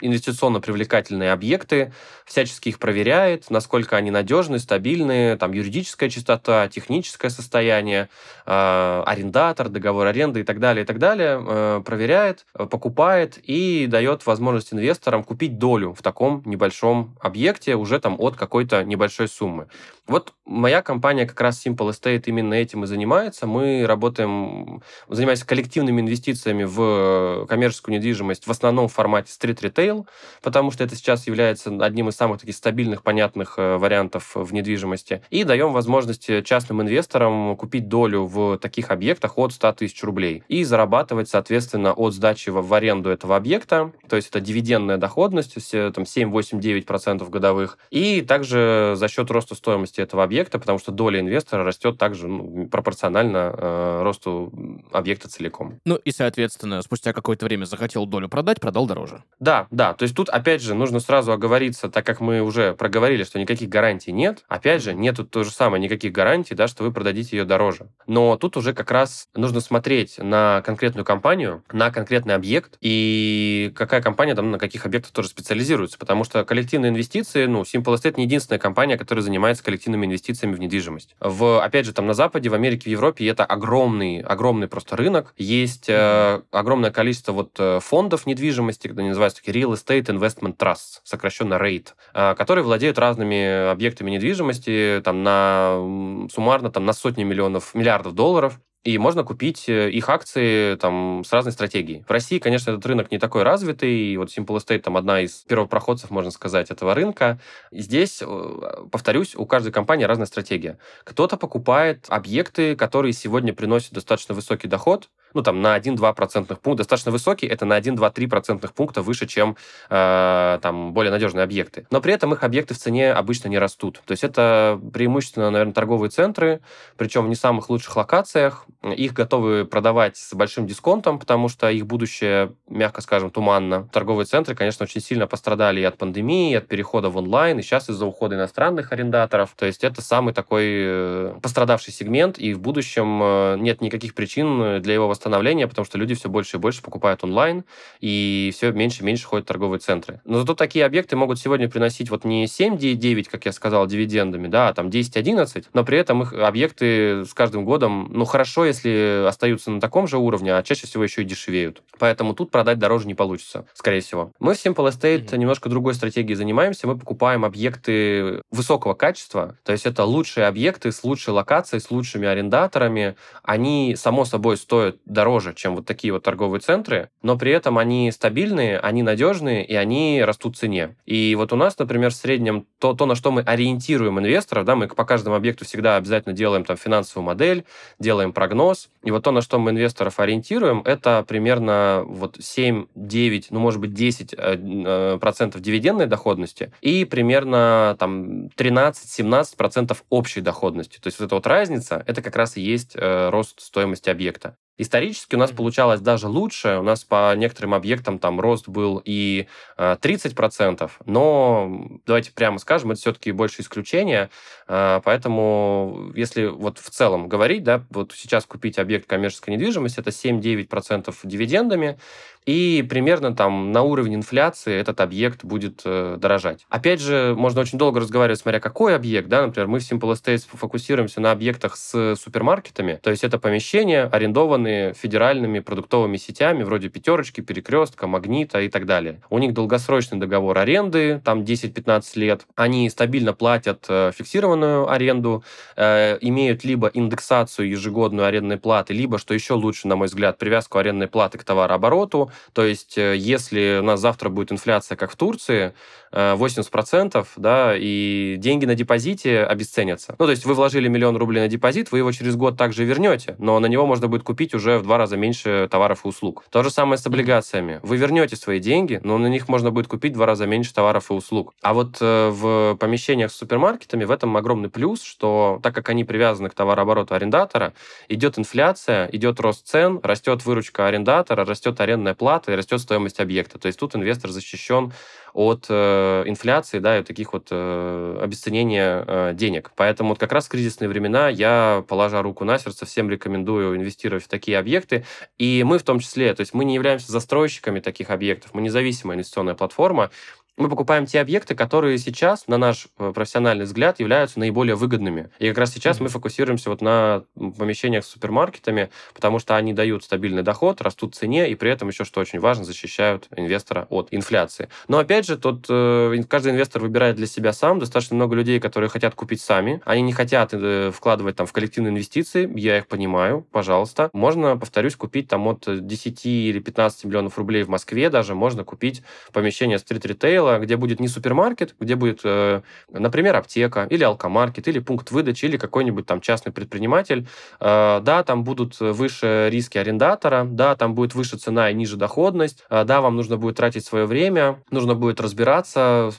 инвестиционно привлекательные объекты, всячески их проверяет, насколько они надежны, стабильны, там юридическая чистота, техническое состояние, э, арендатор, договор аренды и так далее, и так далее, э, проверяет, покупает и дает возможность инвесторам купить долю в таком небольшом объекте уже там от какой-то небольшой суммы. Вот моя компания как раз Simple Estate именно этим и занимается. Мы работаем, занимаемся коллективными инвестициями в коммерческую недвижимость в основном в формате стрит-ритейл, потому что это сейчас является одним из самых таких стабильных, понятных э, вариантов в недвижимости. И даем возможность частным инвесторам купить долю в таких объектах от 100 тысяч рублей и зарабатывать, соответственно, от сдачи в аренду этого объекта, то есть это дивидендная доходность, там 7, 8, 9% годовых, и также за счет роста стоимости стоимости этого объекта, потому что доля инвестора растет также ну, пропорционально э, росту объекта целиком. Ну и, соответственно, спустя какое-то время захотел долю продать, продал дороже. Да, да. То есть тут, опять же, нужно сразу оговориться, так как мы уже проговорили, что никаких гарантий нет. Опять же, нету то же самое, никаких гарантий, да, что вы продадите ее дороже. Но тут уже как раз нужно смотреть на конкретную компанию, на конкретный объект, и какая компания там на каких объектах тоже специализируется. Потому что коллективные инвестиции, ну, Simple Estate не единственная компания, которая занимается коллективными коллективными инвестициями в недвижимость. В, опять же, там на Западе, в Америке, в Европе это огромный, огромный просто рынок. Есть э, огромное количество вот э, фондов недвижимости, когда они называются такие Real Estate Investment Trust, сокращенно REIT, э, которые владеют разными объектами недвижимости там, на, суммарно там, на сотни миллионов, миллиардов долларов и можно купить э, их акции там с разной стратегией. В России, конечно, этот рынок не такой развитый, и вот Simple Estate там одна из первопроходцев, можно сказать, этого рынка. Здесь, э, повторюсь, у каждой компании разная стратегия. Кто-то покупает объекты, которые сегодня приносят достаточно высокий доход, ну, там, на 1-2 процентных пункта, достаточно высокий, это на 1-2-3 процентных пункта выше, чем э, там более надежные объекты. Но при этом их объекты в цене обычно не растут. То есть это преимущественно, наверное, торговые центры, причем в не самых лучших локациях. Их готовы продавать с большим дисконтом, потому что их будущее, мягко скажем, туманно. Торговые центры, конечно, очень сильно пострадали и от пандемии, и от перехода в онлайн, и сейчас из-за ухода иностранных арендаторов. То есть это самый такой э, пострадавший сегмент, и в будущем э, нет никаких причин для его восстановления, потому что люди все больше и больше покупают онлайн, и все меньше и меньше ходят в торговые центры. Но зато такие объекты могут сегодня приносить вот не 7-9, как я сказал, дивидендами, да, а там 10-11, но при этом их объекты с каждым годом, ну, хорошо, если остаются на таком же уровне, а чаще всего еще и дешевеют. Поэтому тут продать дороже не получится, скорее всего. Мы в Simple Estate mm-hmm. немножко другой стратегией занимаемся. Мы покупаем объекты высокого качества, то есть это лучшие объекты с лучшей локацией, с лучшими арендаторами. Они, само собой, стоят дороже, чем вот такие вот торговые центры, но при этом они стабильные, они надежные, и они растут в цене. И вот у нас, например, в среднем то, то на что мы ориентируем инвесторов, да, мы по каждому объекту всегда обязательно делаем там финансовую модель, делаем прогноз, и вот то, на что мы инвесторов ориентируем, это примерно вот 7-9, ну, может быть, 10 э, э, процентов дивидендной доходности и примерно там 13-17 процентов общей доходности. То есть вот эта вот разница, это как раз и есть э, рост стоимости объекта. Исторически у нас получалось даже лучше. У нас по некоторым объектам там рост был и 30%, э, но давайте прямо скажем, это все-таки больше исключение. Э, поэтому если вот в целом говорить, да, вот сейчас купить объект коммерческой недвижимости, это 7-9% дивидендами, и примерно там на уровне инфляции этот объект будет э, дорожать. Опять же, можно очень долго разговаривать, смотря какой объект, да, например, мы в Simple Estates фокусируемся на объектах с супермаркетами, то есть это помещения, арендованные федеральными продуктовыми сетями, вроде Пятерочки, Перекрестка, Магнита и так далее. У них долгосрочный договор аренды, там 10-15 лет, они стабильно платят э, фиксированную аренду, э, имеют либо индексацию ежегодную арендной платы, либо, что еще лучше, на мой взгляд, привязку арендной платы к товарообороту, то есть, э, если у нас завтра будет инфляция, как в Турции, 80%, э, да, и деньги на депозите обесценятся. Ну, то есть вы вложили миллион рублей на депозит, вы его через год также вернете, но на него можно будет купить уже в два раза меньше товаров и услуг. То же самое с облигациями. Вы вернете свои деньги, но на них можно будет купить в два раза меньше товаров и услуг. А вот э, в помещениях с супермаркетами в этом огромный плюс, что так как они привязаны к товарообороту арендатора, идет инфляция, идет рост цен, растет выручка арендатора, растет арендная плата и растет стоимость объекта. То есть тут инвестор защищен от э, инфляции, да, и таких вот э, обесценения э, денег. Поэтому вот как раз в кризисные времена я, положа руку на сердце, всем рекомендую инвестировать в такие объекты. И мы в том числе, то есть мы не являемся застройщиками таких объектов, мы независимая инвестиционная платформа, мы покупаем те объекты, которые сейчас, на наш э, профессиональный взгляд, являются наиболее выгодными. И как раз сейчас mm-hmm. мы фокусируемся вот на помещениях с супермаркетами, потому что они дают стабильный доход, растут в цене, и при этом еще, что очень важно, защищают инвестора от инфляции. Но опять же, тут э, каждый инвестор выбирает для себя сам. Достаточно много людей, которые хотят купить сами. Они не хотят э, вкладывать там в коллективные инвестиции. Я их понимаю, пожалуйста. Можно, повторюсь, купить там от 10 или 15 миллионов рублей в Москве даже. Можно купить помещение стрит-ритейла, дело, где будет не супермаркет, где будет, э, например, аптека или алкомаркет, или пункт выдачи, или какой-нибудь там частный предприниматель. Э, да, там будут выше риски арендатора, да, там будет выше цена и ниже доходность, э, да, вам нужно будет тратить свое время, нужно будет разбираться,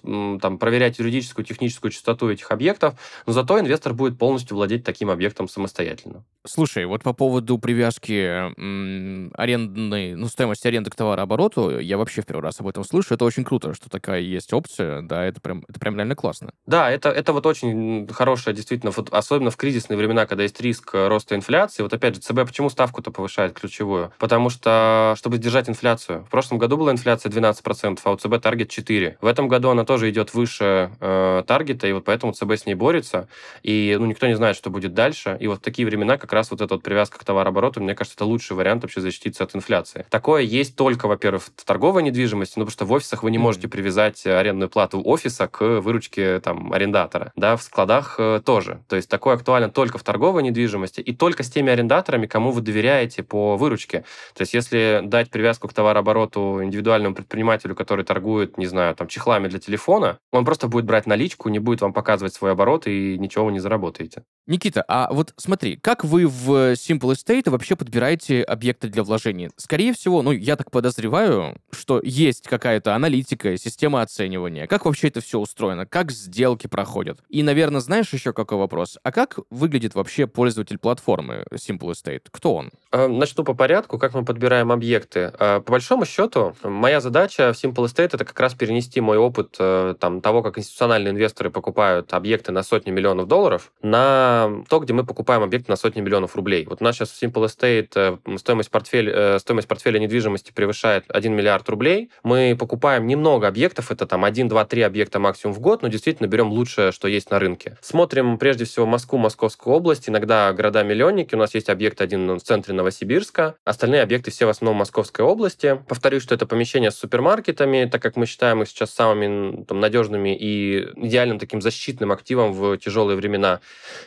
там, проверять юридическую, техническую чистоту этих объектов, но зато инвестор будет полностью владеть таким объектом самостоятельно. Слушай, вот по поводу привязки арендной, ну, стоимости аренды к товарообороту, я вообще в первый раз об этом слышу. Это очень круто, что такая такая есть опция, да, это прям, это прям реально классно. Да, это, это вот очень хорошая, действительно, вот особенно в кризисные времена, когда есть риск роста инфляции. Вот опять же, ЦБ почему ставку-то повышает ключевую? Потому что, чтобы сдержать инфляцию. В прошлом году была инфляция 12%, а у ЦБ таргет 4%. В этом году она тоже идет выше э, таргета, и вот поэтому ЦБ с ней борется. И ну, никто не знает, что будет дальше. И вот в такие времена как раз вот эта вот привязка к товарообороту, мне кажется, это лучший вариант вообще защититься от инфляции. Такое есть только, во-первых, в торговой недвижимости, ну, потому что в офисах вы не можете привязать арендную плату офиса к выручке там арендатора. Да, в складах э, тоже. То есть такое актуально только в торговой недвижимости и только с теми арендаторами, кому вы доверяете по выручке. То есть если дать привязку к товарообороту индивидуальному предпринимателю, который торгует, не знаю, там, чехлами для телефона, он просто будет брать наличку, не будет вам показывать свой оборот и ничего вы не заработаете. Никита, а вот смотри, как вы в Simple Estate вообще подбираете объекты для вложений? Скорее всего, ну, я так подозреваю, что есть какая-то аналитика, система оценивания. Как вообще это все устроено? Как сделки проходят? И, наверное, знаешь еще какой вопрос? А как выглядит вообще пользователь платформы Simple Estate? Кто он? А, начну по порядку, как мы подбираем объекты. А, по большому счету, моя задача в Simple Estate это как раз перенести мой опыт э, там, того, как институциональные инвесторы покупают объекты на сотни миллионов долларов, на то, где мы покупаем объекты на сотни миллионов рублей. Вот у нас сейчас в Simple Estate э, стоимость, портфель, э, стоимость портфеля недвижимости превышает 1 миллиард рублей. Мы покупаем немного объектов, это там 1, 2, 3 объекта максимум в год, но действительно берем лучшее, что есть на рынке. Смотрим прежде всего Москву, Московскую область, иногда города-миллионники. У нас есть объект один в центре Новосибирска, остальные объекты все в основном Московской области. Повторюсь, что это помещение с супермаркетами, так как мы считаем их сейчас самыми там, надежными и идеальным таким защитным активом в тяжелые времена.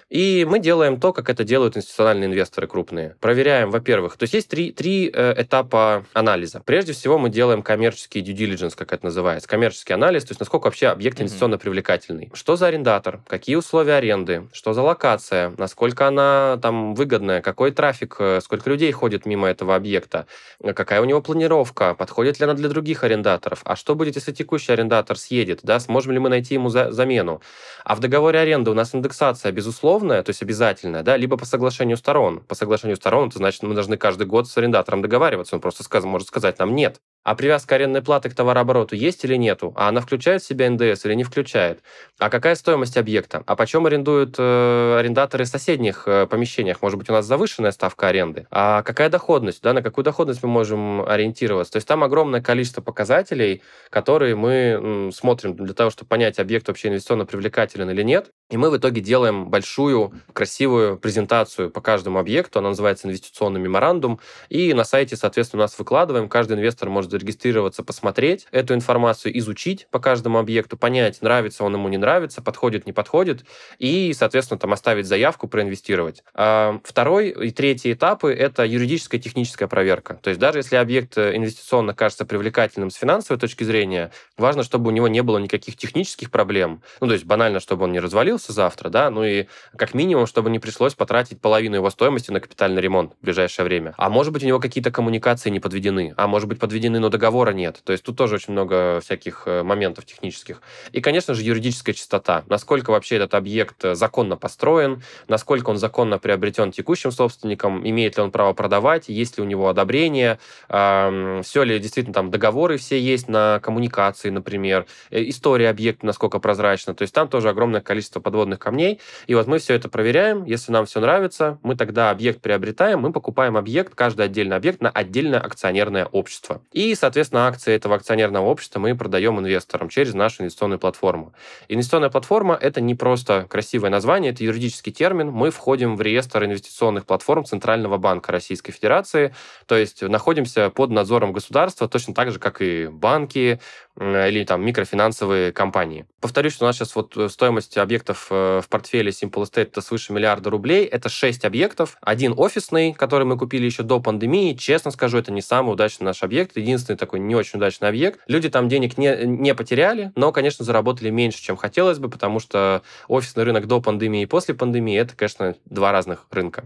И мы делаем то, как это делают институциональные инвесторы крупные. Проверяем, во-первых, то есть есть три, три э, этапа анализа. Прежде всего мы делаем коммерческий due diligence, как это называется, коммерческий анализ, то есть насколько вообще объект инвестиционно mm-hmm. привлекательный. Что за арендатор, какие условия аренды, что за локация, насколько она там выгодная, какой трафик, э, сколько людей ходит мимо этого объекта, какая у него планировка, подходит ли она для других арендаторов, а что будет, если текущий арендатор съедет, да, сможем ли мы найти ему за замену. А в договоре аренды у нас индексация безусловная, то есть обязательная, да, либо по соглашению сторон. По соглашению сторон это значит, мы должны каждый год с арендатором договариваться, он просто сказ может сказать нам нет. А привязка арендной платы к товарообороту есть или нету? А она включает в себя НДС или не включает? А какая стоимость объекта? А почем арендуют э, арендаторы в соседних э, помещениях? Может быть, у нас завышенная ставка аренды? А какая доходность? Да, на какую доходность мы можем ориентироваться? То есть там огромное количество показателей, которые мы смотрим для того, чтобы понять, объект вообще инвестиционно привлекателен или нет. И мы в итоге делаем большую, красивую презентацию по каждому объекту. Она называется инвестиционный меморандум. И на сайте, соответственно, у нас выкладываем. Каждый инвестор может зарегистрироваться, посмотреть эту информацию, изучить по каждому объекту, понять, нравится он ему, не нравится, подходит, не подходит. И, соответственно, там оставить заявку, проинвестировать. А второй и третий этапы – это юридическая и техническая проверка. То есть даже если объект инвестиционно кажется привлекательным с финансовой точки зрения, важно, чтобы у него не было никаких технических проблем. Ну, то есть банально, чтобы он не развалился, завтра, да, ну и как минимум, чтобы не пришлось потратить половину его стоимости на капитальный ремонт в ближайшее время. А может быть, у него какие-то коммуникации не подведены, а может быть, подведены, но договора нет. То есть тут тоже очень много всяких э, моментов технических. И, конечно же, юридическая чистота. Насколько вообще этот объект э, законно построен, насколько он законно приобретен текущим собственником, имеет ли он право продавать, есть ли у него одобрение, все ли действительно там договоры все есть на коммуникации, например, э, история объекта насколько прозрачна. То есть там тоже огромное количество подводных камней. И вот мы все это проверяем. Если нам все нравится, мы тогда объект приобретаем, мы покупаем объект, каждый отдельный объект на отдельное акционерное общество. И, соответственно, акции этого акционерного общества мы продаем инвесторам через нашу инвестиционную платформу. Инвестиционная платформа – это не просто красивое название, это юридический термин. Мы входим в реестр инвестиционных платформ Центрального банка Российской Федерации, то есть находимся под надзором государства, точно так же, как и банки, или там микрофинансовые компании. Повторюсь, что у нас сейчас вот э, стоимость объектов э, в портфеле Simple Estate это свыше миллиарда рублей. Это 6 объектов. Один офисный, который мы купили еще до пандемии. Честно скажу, это не самый удачный наш объект. Единственный такой не очень удачный объект. Люди там денег не, не потеряли, но, конечно, заработали меньше, чем хотелось бы, потому что офисный рынок до пандемии и после пандемии это, конечно, два разных рынка.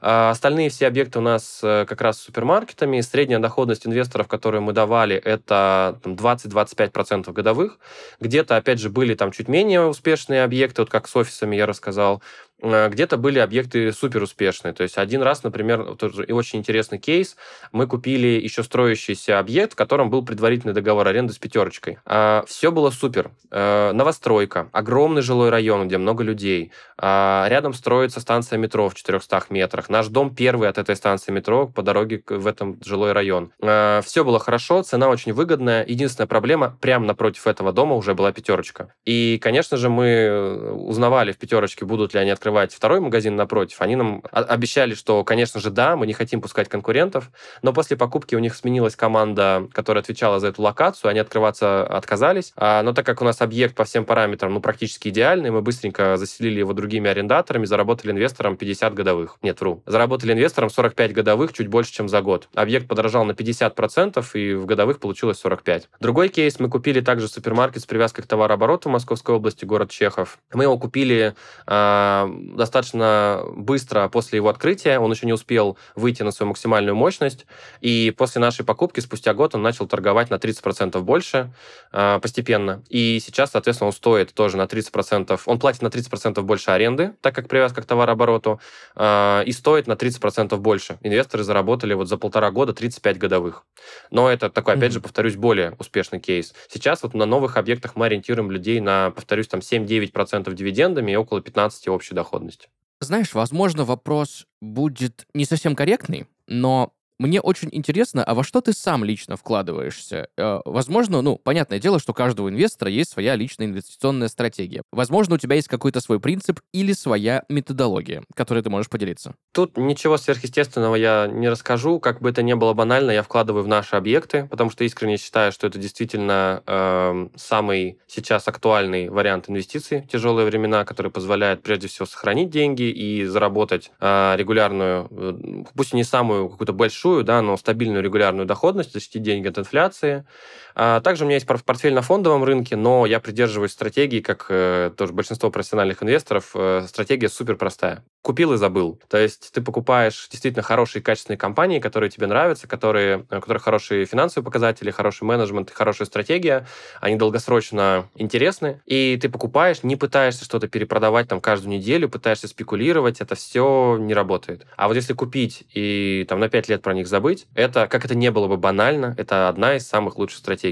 А остальные все объекты у нас э, как раз с супермаркетами. Средняя доходность инвесторов, которую мы давали, это 20-25 25% годовых. Где-то, опять же, были там чуть менее успешные объекты, вот как с офисами я рассказал. Э, где-то были объекты супер успешные. То есть один раз, например, тоже и очень интересный кейс, мы купили еще строящийся объект, в котором был предварительный договор аренды с пятерочкой. А, Все было супер. Э, новостройка, огромный жилой район, где много людей. А, рядом строится станция метро в 400 метрах. Наш дом первый от этой станции метро по дороге в этом жилой район. А, Все было хорошо, цена очень выгодная. Единственная проблема, прямо напротив этого дома уже была пятерочка. И, конечно же, мы узнавали в пятерочке, будут ли они открывать открывать второй магазин напротив, они нам обещали, что, конечно же, да, мы не хотим пускать конкурентов, но после покупки у них сменилась команда, которая отвечала за эту локацию, они открываться отказались. А, но так как у нас объект по всем параметрам ну, практически идеальный, мы быстренько заселили его другими арендаторами, заработали инвесторам 50 годовых. Нет, вру. Заработали инвесторам 45 годовых, чуть больше, чем за год. Объект подорожал на 50%, и в годовых получилось 45. Другой кейс, мы купили также супермаркет с привязкой к товарообороту в Московской области, город Чехов. Мы его купили э, достаточно быстро после его открытия, он еще не успел выйти на свою максимальную мощность, и после нашей покупки, спустя год, он начал торговать на 30% больше э, постепенно. И сейчас, соответственно, он стоит тоже на 30%, он платит на 30% больше аренды, так как привязка к товарообороту, э, и стоит на 30% больше. Инвесторы заработали вот за полтора года 35 годовых. Но это такой, опять mm-hmm. же, повторюсь, более успешный кейс. Сейчас вот на новых объектах мы ориентируем людей на, повторюсь, там 7-9% дивидендами и около 15% общей доходности. Знаешь, возможно, вопрос будет не совсем корректный, но мне очень интересно, а во что ты сам лично вкладываешься? Э, возможно, ну, понятное дело, что у каждого инвестора есть своя личная инвестиционная стратегия. Возможно, у тебя есть какой-то свой принцип или своя методология, которой ты можешь поделиться. Тут ничего сверхъестественного я не расскажу. Как бы это ни было банально, я вкладываю в наши объекты, потому что искренне считаю, что это действительно э, самый сейчас актуальный вариант инвестиций в тяжелые времена, который позволяет прежде всего сохранить деньги и заработать э, регулярную, э, пусть и не самую какую-то большую небольшую, да, но стабильную регулярную доходность, защитить деньги от инфляции. А также у меня есть портфель на фондовом рынке, но я придерживаюсь стратегии, как э, тоже большинство профессиональных инвесторов, э, стратегия супер простая. Купил и забыл. То есть ты покупаешь действительно хорошие качественные компании, которые тебе нравятся, которые, у которых хорошие финансовые показатели, хороший менеджмент, хорошая стратегия, они долгосрочно интересны, и ты покупаешь, не пытаешься что-то перепродавать там каждую неделю, пытаешься спекулировать, это все не работает. А вот если купить и там на 5 лет про них забыть, это, как это не было бы банально, это одна из самых лучших стратегий.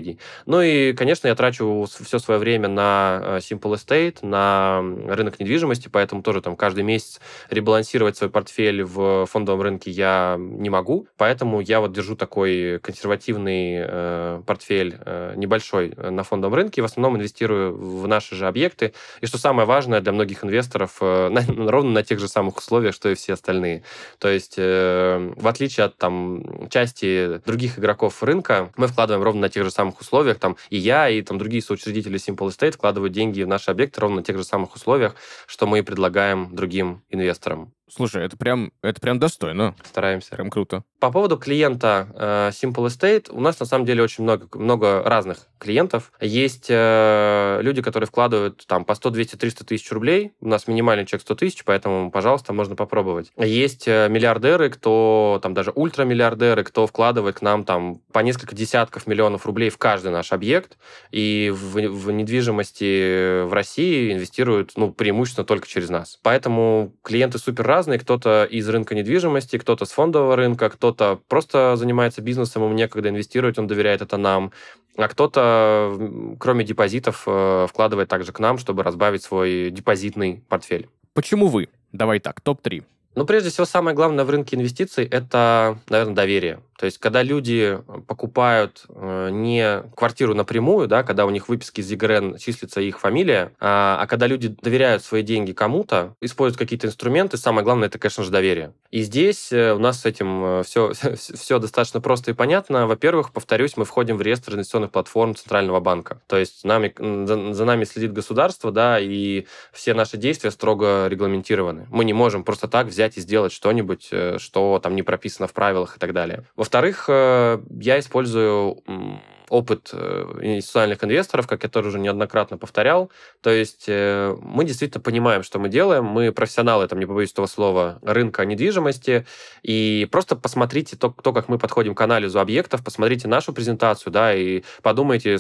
Ну и, конечно, я трачу все свое время на э, Simple Estate, на рынок недвижимости, поэтому тоже там каждый месяц ребалансировать свой портфель в фондовом рынке я не могу, поэтому я вот держу такой консервативный э, портфель э, небольшой э, на фондовом рынке, в основном инвестирую в наши же объекты. И что самое важное для многих инвесторов, э, *laughs* на, ровно на тех же самых условиях, что и все остальные. То есть, э, в отличие от там, части других игроков рынка мы вкладываем ровно на тех же самых условиях. Там и я, и там другие соучредители Simple Estate вкладывают деньги в наши объекты ровно на тех же самых условиях, что мы предлагаем другим инвесторам. Слушай, это прям, это прям достойно. Стараемся. Прям круто. По поводу клиента э, Simple Estate, у нас на самом деле очень много, много разных клиентов. Есть э, люди, которые вкладывают там по 100, 200, 300 тысяч рублей. У нас минимальный чек 100 тысяч, поэтому, пожалуйста, можно попробовать. Есть э, миллиардеры, кто там даже ультрамиллиардеры, кто вкладывает к нам там по несколько десятков миллионов рублей в каждый наш объект. И в, в недвижимости в России инвестируют ну, преимущественно только через нас. Поэтому клиенты супер разные. Кто-то из рынка недвижимости, кто-то с фондового рынка, кто-то просто занимается бизнесом, ему некогда инвестировать, он доверяет это нам. А кто-то, кроме депозитов, э, вкладывает также к нам, чтобы разбавить свой депозитный портфель. Почему вы? Давай так, топ-3. Ну, прежде всего, самое главное в рынке инвестиций – это, наверное, доверие. То есть, когда люди покупают э, не квартиру напрямую, да, когда у них выписки из ЕГРН числится их фамилия, а, а когда люди доверяют свои деньги кому-то, используют какие-то инструменты, самое главное – это, конечно же, доверие. И здесь э, у нас с этим все, э, все *laughs* достаточно просто и понятно. Во-первых, повторюсь, мы входим в реестр инвестиционных платформ Центрального банка. То есть, нами, за, за нами следит государство, да, и все наши действия строго регламентированы. Мы не можем просто так взять взять и сделать что-нибудь, э, что там не прописано в правилах и так далее. Во-вторых, э, я использую опыт э, инвестиционных инвесторов, как я тоже уже неоднократно повторял. То есть мы действительно понимаем, что мы делаем. Мы профессионалы, там не побоюсь этого слова, рынка недвижимости. И просто посмотрите то, то как мы подходим к анализу объектов, посмотрите нашу презентацию, да, и подумайте,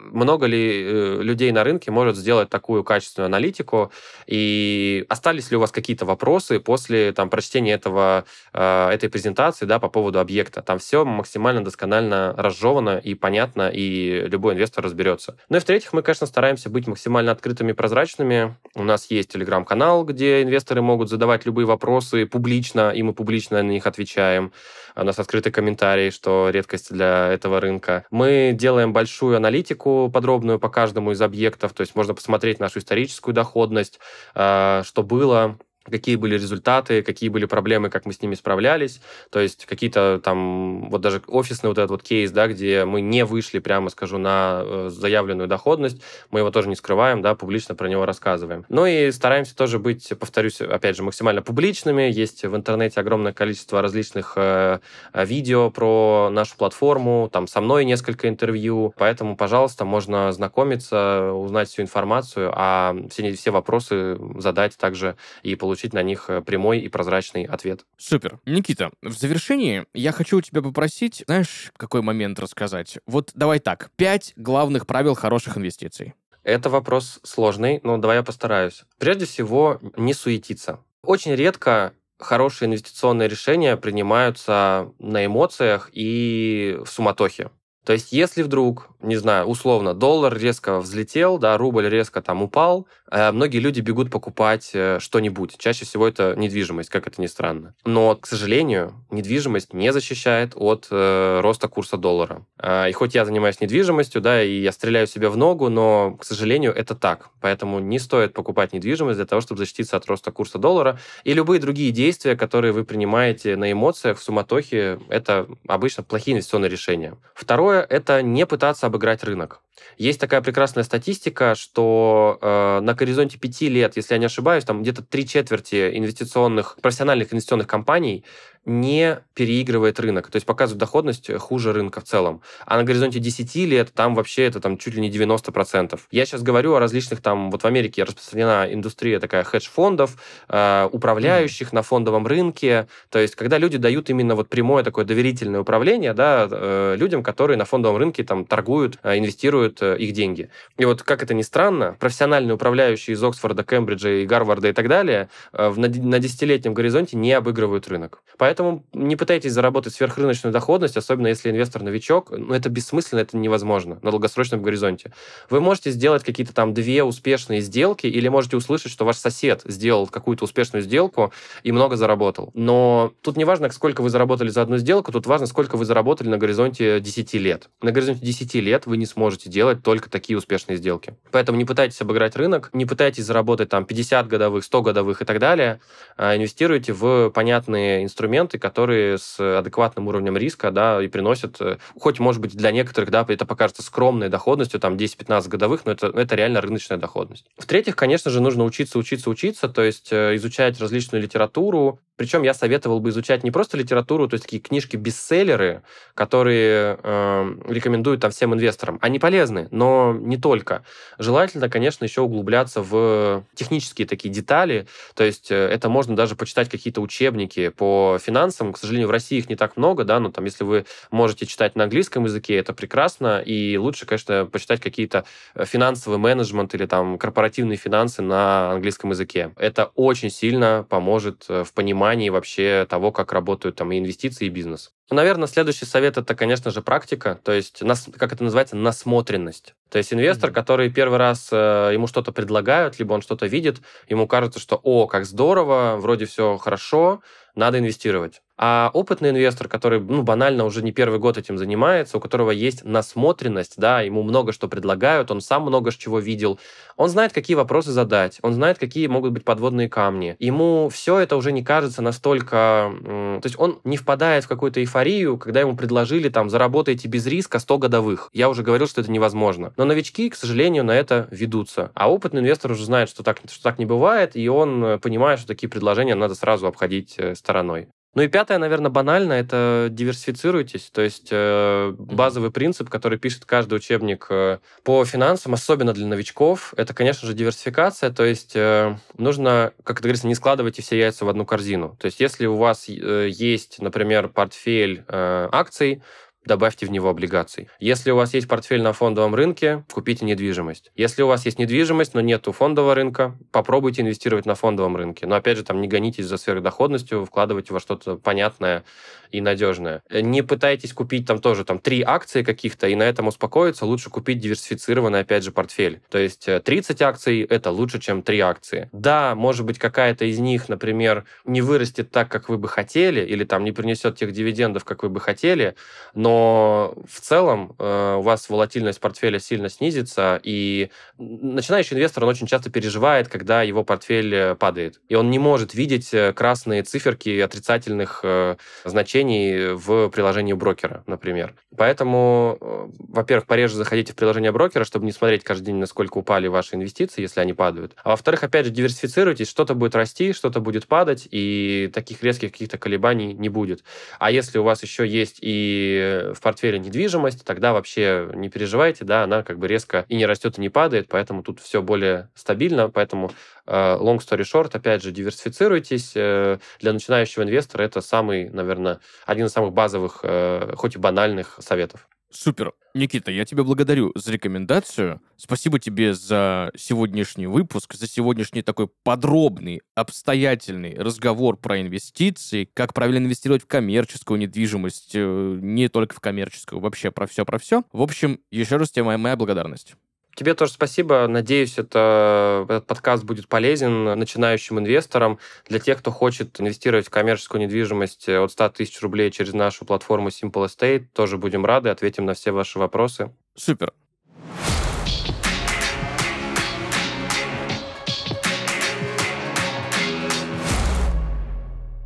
много ли э, людей на рынке может сделать такую качественную аналитику, и остались ли у вас какие-то вопросы после там, прочтения этого, э, этой презентации да, по поводу объекта. Там все максимально досконально разжевано и понятно, и любой инвестор разберется. Ну и в-третьих, мы, конечно, стараемся быть максимально открытыми и прозрачными. У нас есть телеграм-канал, где инвесторы могут задавать любые вопросы публично, и мы публично на них отвечаем. У нас открытый комментарий, что редкость для этого рынка. Мы делаем большую аналитику подробную по каждому из объектов, то есть можно посмотреть нашу историческую доходность, э, что было, какие были результаты, какие были проблемы, как мы с ними справлялись. То есть какие-то там, вот даже офисный вот этот вот кейс, да, где мы не вышли, прямо скажу, на э, заявленную доходность, мы его тоже не скрываем, да, публично про него рассказываем. Ну и стараемся тоже быть, повторюсь, опять же, максимально публичными. Есть в интернете огромное количество различных э, видео про нашу платформу, там со мной несколько интервью, поэтому, пожалуйста, можно знакомиться, узнать всю информацию, а все, все вопросы задать также и получить получить на них э, прямой и прозрачный ответ. Супер. Никита, в завершении я хочу у тебя попросить, знаешь, какой момент рассказать? Вот давай так, пять главных правил хороших инвестиций. Это вопрос сложный, но давай я постараюсь. Прежде всего, не суетиться. Очень редко хорошие инвестиционные решения принимаются на эмоциях и в суматохе. То есть, если вдруг, не знаю, условно, доллар резко взлетел, да, рубль резко там упал, э, многие люди бегут покупать э, что-нибудь. Чаще всего это недвижимость, как это ни странно. Но, к сожалению, недвижимость не защищает от э, роста курса доллара. Э, и хоть я занимаюсь недвижимостью, да, и я стреляю себе в ногу, но, к сожалению, это так. Поэтому не стоит покупать недвижимость для того, чтобы защититься от роста курса доллара. И любые другие действия, которые вы принимаете на эмоциях, в суматохе, это обычно плохие инвестиционные решения. Второе Второе – это не пытаться обыграть рынок. Есть такая прекрасная статистика, что э, на горизонте пяти лет, если я не ошибаюсь, там где-то три четверти инвестиционных, профессиональных инвестиционных компаний не переигрывает рынок, то есть показывает доходность хуже рынка в целом. А на горизонте 10 лет там вообще это там чуть ли не 90%. Я сейчас говорю о различных там, вот в Америке распространена индустрия такая хедж-фондов, э, управляющих mm-hmm. на фондовом рынке, то есть когда люди дают именно вот прямое такое доверительное управление, да, э, людям, которые на фондовом рынке там торгуют, э, инвестируют э, их деньги. И вот как это ни странно, профессиональные управляющие из Оксфорда, Кембриджа и Гарварда и так далее э, на, на десятилетнем горизонте не обыгрывают рынок. Поэтому Поэтому не пытайтесь заработать сверхрыночную доходность, особенно если инвестор новичок. Ну, это бессмысленно, это невозможно на долгосрочном горизонте. Вы можете сделать какие-то там две успешные сделки, или можете услышать, что ваш сосед сделал какую-то успешную сделку и много заработал. Но тут не важно, сколько вы заработали за одну сделку, тут важно, сколько вы заработали на горизонте 10 лет. На горизонте 10 лет вы не сможете делать только такие успешные сделки. Поэтому не пытайтесь обыграть рынок, не пытайтесь заработать там 50 годовых, 100 годовых и так далее. А инвестируйте в понятные инструменты, инструменты, которые с адекватным уровнем риска, да, и приносят, э, хоть, может быть, для некоторых, да, это покажется скромной доходностью, там, 10-15 годовых, но это, это реально рыночная доходность. В-третьих, конечно же, нужно учиться, учиться, учиться, то есть э, изучать различную литературу, причем я советовал бы изучать не просто литературу, то есть такие книжки-бестселлеры, которые э, рекомендуют там всем инвесторам. Они полезны, но не только. Желательно, конечно, еще углубляться в технические такие детали. То есть э, это можно даже почитать какие-то учебники по финансам. К сожалению, в России их не так много, да, но там, если вы можете читать на английском языке, это прекрасно. И лучше, конечно, почитать какие-то э, финансовый менеджмент или там корпоративные финансы на английском языке. Это очень сильно поможет э, в понимании понимании вообще того, как работают там и инвестиции, и бизнес. Ну, наверное, следующий совет это, конечно же, практика, то есть, нас, как это называется, насмотренность. То есть инвестор, mm-hmm. который первый раз э, ему что-то предлагают, либо он что-то видит, ему кажется, что, о, как здорово, вроде все хорошо, надо инвестировать. А опытный инвестор, который ну, банально уже не первый год этим занимается, у которого есть насмотренность, да, ему много что предлагают, он сам много чего видел, он знает, какие вопросы задать, он знает, какие могут быть подводные камни. Ему все это уже не кажется настолько... То есть он не впадает в какую-то эйфорию, когда ему предложили там заработайте без риска 100 годовых. Я уже говорил, что это невозможно. Но новички, к сожалению, на это ведутся. А опытный инвестор уже знает, что так, что так не бывает, и он э, понимает, что такие предложения надо сразу обходить э, стороной. Ну и пятое, наверное, банально, это диверсифицируйтесь. То есть э, базовый принцип, который пишет каждый учебник э, по финансам, особенно для новичков, это, конечно же, диверсификация. То есть э, нужно, как это говорится, не складывайте все яйца в одну корзину. То есть если у вас э, есть, например, портфель э, акций, добавьте в него облигаций. Если у вас есть портфель на фондовом рынке, купите недвижимость. Если у вас есть недвижимость, но нету фондового рынка, попробуйте инвестировать на фондовом рынке. Но опять же, там не гонитесь за сверхдоходностью, вкладывайте во что-то понятное и надежное. Не пытайтесь купить там тоже там три акции каких-то и на этом успокоиться, лучше купить диверсифицированный, опять же, портфель. То есть 30 э, акций – это лучше, чем 3 акции. Да, может быть, какая-то из них, например, не вырастет так, как вы бы хотели, или там не принесет тех дивидендов, как вы бы хотели, но но в целом э, у вас волатильность портфеля сильно снизится, и начинающий инвестор, он очень часто переживает, когда его портфель э, падает. И он не может видеть э, красные циферки отрицательных э, значений в приложении брокера, например. Поэтому, э, во-первых, пореже заходите в приложение брокера, чтобы не смотреть каждый день, насколько упали ваши инвестиции, если они падают. А во-вторых, опять же, диверсифицируйтесь, что-то будет расти, что-то будет падать, и таких резких каких-то колебаний не будет. А если у вас еще есть и в портфеле недвижимость, тогда вообще не переживайте, да, она как бы резко и не растет, и не падает, поэтому тут все более стабильно, поэтому э, long story short, опять же, диверсифицируйтесь. Э, для начинающего инвестора это самый, наверное, один из самых базовых, э, хоть и банальных советов. Супер. Никита, я тебя благодарю за рекомендацию. Спасибо тебе за сегодняшний выпуск, за сегодняшний такой подробный, обстоятельный разговор про инвестиции, как правильно инвестировать в коммерческую недвижимость, э, не только в коммерческую, вообще про все, про все. В общем, еще раз тебе моя, моя благодарность. Тебе тоже спасибо. Надеюсь, это, этот подкаст будет полезен начинающим инвесторам. Для тех, кто хочет инвестировать в коммерческую недвижимость от 100 тысяч рублей через нашу платформу Simple Estate, тоже будем рады, ответим на все ваши вопросы. Супер.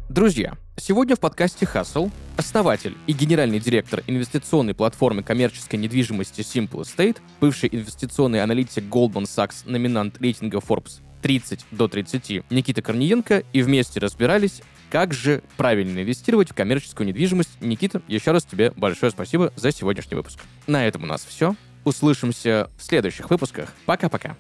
Друзья, сегодня в подкасте Hustle основатель и генеральный директор инвестиционной платформы коммерческой недвижимости Simple Estate, бывший инвестиционный аналитик Goldman Sachs, номинант рейтинга Forbes 30 до 30 Никита Корниенко и вместе разбирались, как же правильно инвестировать в коммерческую недвижимость. Никита, еще раз тебе большое спасибо за сегодняшний выпуск. На этом у нас все. Услышимся в следующих выпусках. Пока-пока.